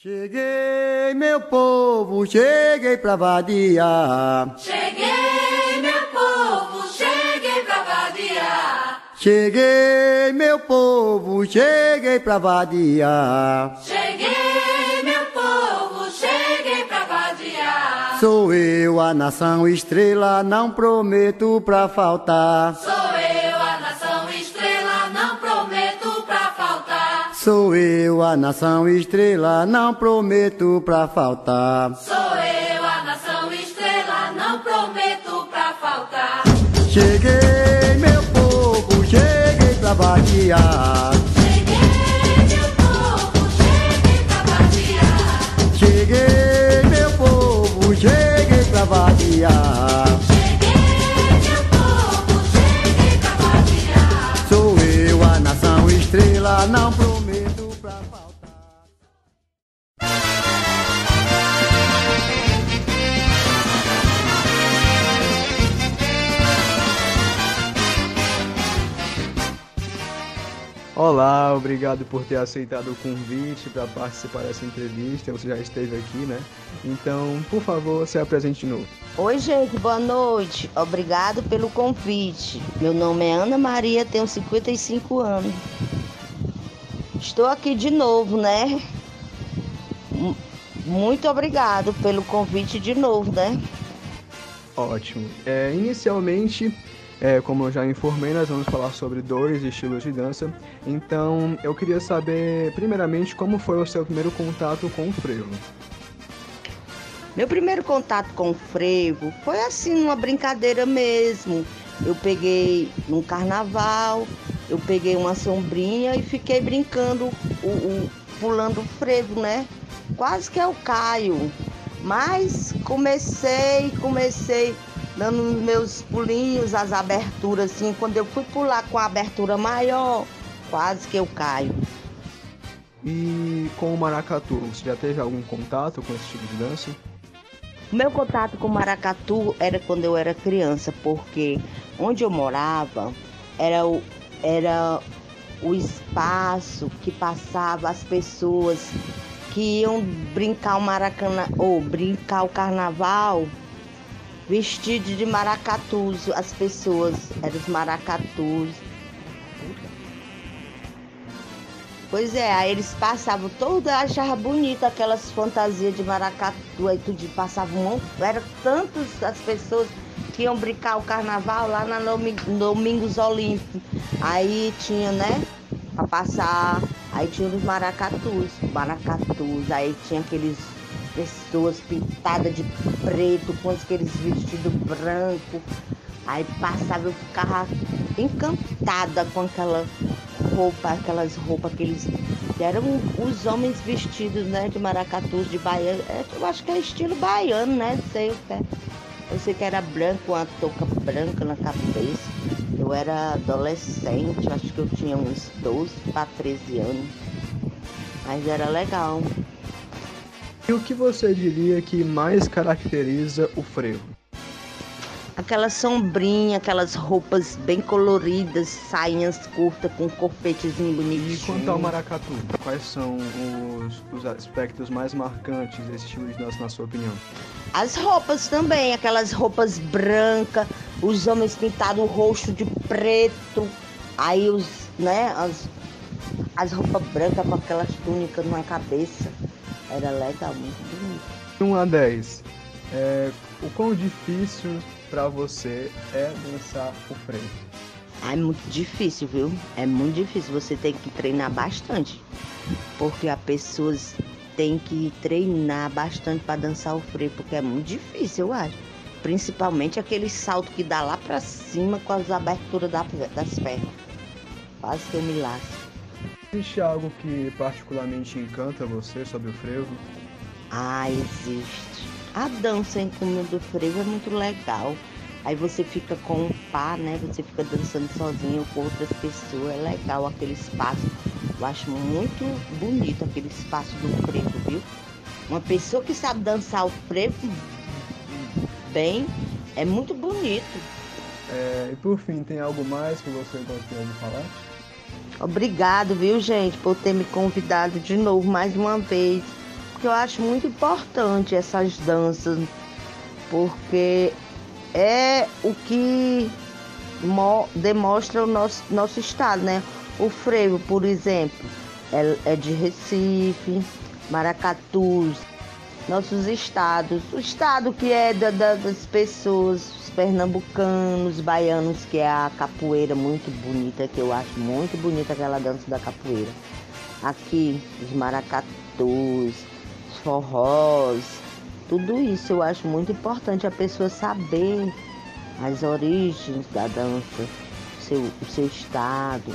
Cheguei, meu povo, cheguei pra vadiar. Cheguei, meu povo, cheguei pra vadiar. Cheguei, meu povo, cheguei pra vadiar. Cheguei, meu povo, cheguei pra vadiar. Sou eu, a nação estrela, não prometo pra faltar. Sou Sou eu, a nação estrela, não prometo pra faltar. Sou eu, a nação estrela, não prometo pra faltar. Cheguei, meu povo, cheguei pra vadiar. Cheguei, meu povo, cheguei pra vadiar. Cheguei, meu povo, cheguei pra vadiar. Olá, obrigado por ter aceitado o convite para participar dessa entrevista. Você já esteve aqui, né? Então, por favor, se apresente de novo. Oi, gente, boa noite. Obrigado pelo convite. Meu nome é Ana Maria, tenho 55 anos. Estou aqui de novo, né? Muito obrigado pelo convite de novo, né? Ótimo. É, inicialmente, é, como eu já informei, nós vamos falar sobre dois estilos de dança. Então, eu queria saber, primeiramente, como foi o seu primeiro contato com o frevo. Meu primeiro contato com o frevo foi assim, numa brincadeira mesmo. Eu peguei num carnaval, eu peguei uma sombrinha e fiquei brincando, o, o- pulando o frevo, né? Quase que eu caio. Mas comecei, comecei dando os meus pulinhos, as aberturas assim. Quando eu fui pular com a abertura maior, quase que eu caio. E com o maracatu, você já teve algum contato com esse tipo de dança? O meu contato com maracatu era quando eu era criança, porque onde eu morava era o, era o espaço que passava as pessoas que iam brincar o maracana ou brincar o carnaval vestido de maracatus. As pessoas eram os maracatus. Pois é, aí eles passavam toda, achava bonita aquelas fantasias de maracatu, aí tudo passavam eram tantas as pessoas que iam brincar o carnaval lá na Domi- Domingos Olímpicos. Aí tinha, né, pra passar, aí tinha os maracatus, maracatus, aí tinha aqueles pessoas pintadas de preto, com aqueles vestidos brancos. Aí passava, eu ficava encantada com aquela roupa, aquelas roupas que eles eram os homens vestidos, né, de maracatus, de baiano. É, Eu acho que é estilo baiano, né? Sei o que é. Eu sei que era branco, uma touca branca na cabeça. Eu era adolescente, acho que eu tinha uns 12 para 13 anos. Mas era legal. E o que você diria que mais caracteriza o frevo? Aquela sombrinha, aquelas roupas bem coloridas, sainhas curtas com corpetezinho bonitinho. E quanto ao maracatu, quais são os, os aspectos mais marcantes desse estilo de dança, na sua opinião? As roupas também, aquelas roupas brancas, os homens pintados o rosto de preto, aí os, né, as, as roupas brancas com aquelas túnicas na cabeça. Era legal, muito bonito. 1 a 10. É, o quão difícil pra você é dançar o frevo? Ah, É muito difícil, viu? É muito difícil. Você tem que treinar bastante. Porque as pessoas têm que treinar bastante para dançar o freio, porque é muito difícil, eu acho. Principalmente aquele salto que dá lá pra cima com as aberturas da- das pernas. Quase que eu me lasco. Existe algo que particularmente encanta você sobre o frevo? Ah, existe. A dança em cima do frevo é muito legal. Aí você fica com um par, né? Você fica dançando sozinho com outras pessoas. É legal aquele espaço. Eu acho muito bonito aquele espaço do frevo, viu? Uma pessoa que sabe dançar o frevo bem, é muito bonito. É, e por fim, tem algo mais que você gostaria de falar? Obrigado, viu, gente, por ter me convidado de novo mais uma vez. porque eu acho muito importante essas danças, porque é o que demonstra o nosso, nosso estado, né? O frevo, por exemplo, é, é de Recife, Maracatus, nossos estados, o estado que é da, da, das pessoas, pernambucanos, baianos, que é a capoeira muito bonita, que eu acho muito bonita aquela dança da capoeira. Aqui, os maracatus, os forrós, tudo isso eu acho muito importante a pessoa saber as origens da dança, seu, o seu estado,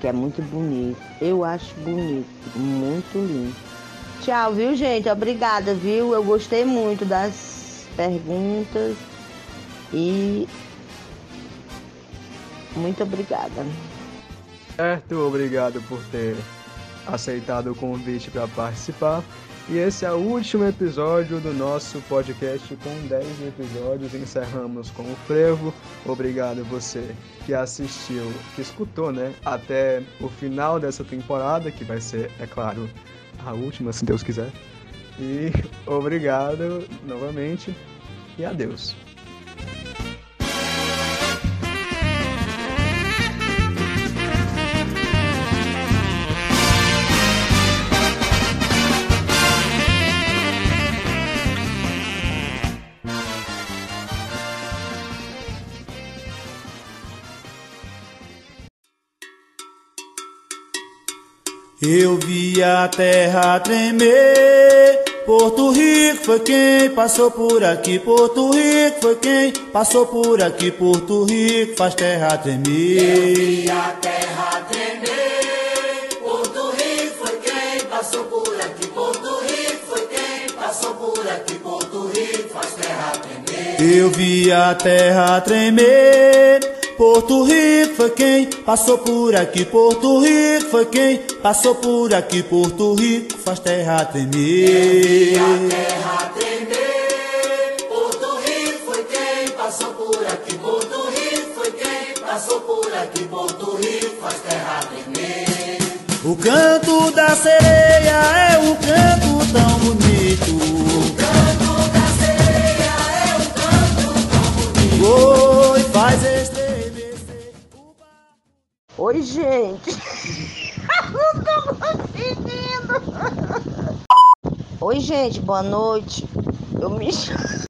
que é muito bonito. Eu acho bonito, muito lindo. Tchau, viu, gente? Obrigada, viu? Eu gostei muito das perguntas e muito obrigada. Certo, obrigado por ter aceitado o convite para participar. E esse é o último episódio do nosso podcast com 10 episódios. Encerramos com o frevo. Obrigado você que assistiu, que escutou, né, até o final dessa temporada, que vai ser, é claro, a última, se Deus quiser. E obrigado novamente e adeus. Eu vi a terra tremer. Porto Rico foi quem passou por aqui. Porto Rico foi quem passou por aqui. Porto Rico faz terra tremer. Eu vi a terra tremer. Porto Rico foi quem passou por aqui. Porto Rico foi quem passou por aqui. Porto Rico faz terra tremer. Eu vi a terra tremer. Porto Rico foi quem passou por aqui. Porto Rico foi quem passou por aqui. Porto Rico faz terra tremer. a terra tremer. Porto Rico foi quem passou por aqui. Porto Rico foi quem passou por aqui. Porto Rico faz terra tremer. O canto da sereia é um canto tão bonito. Oi, gente. Não tô conseguindo. Oi, gente, boa noite. Eu me chamo.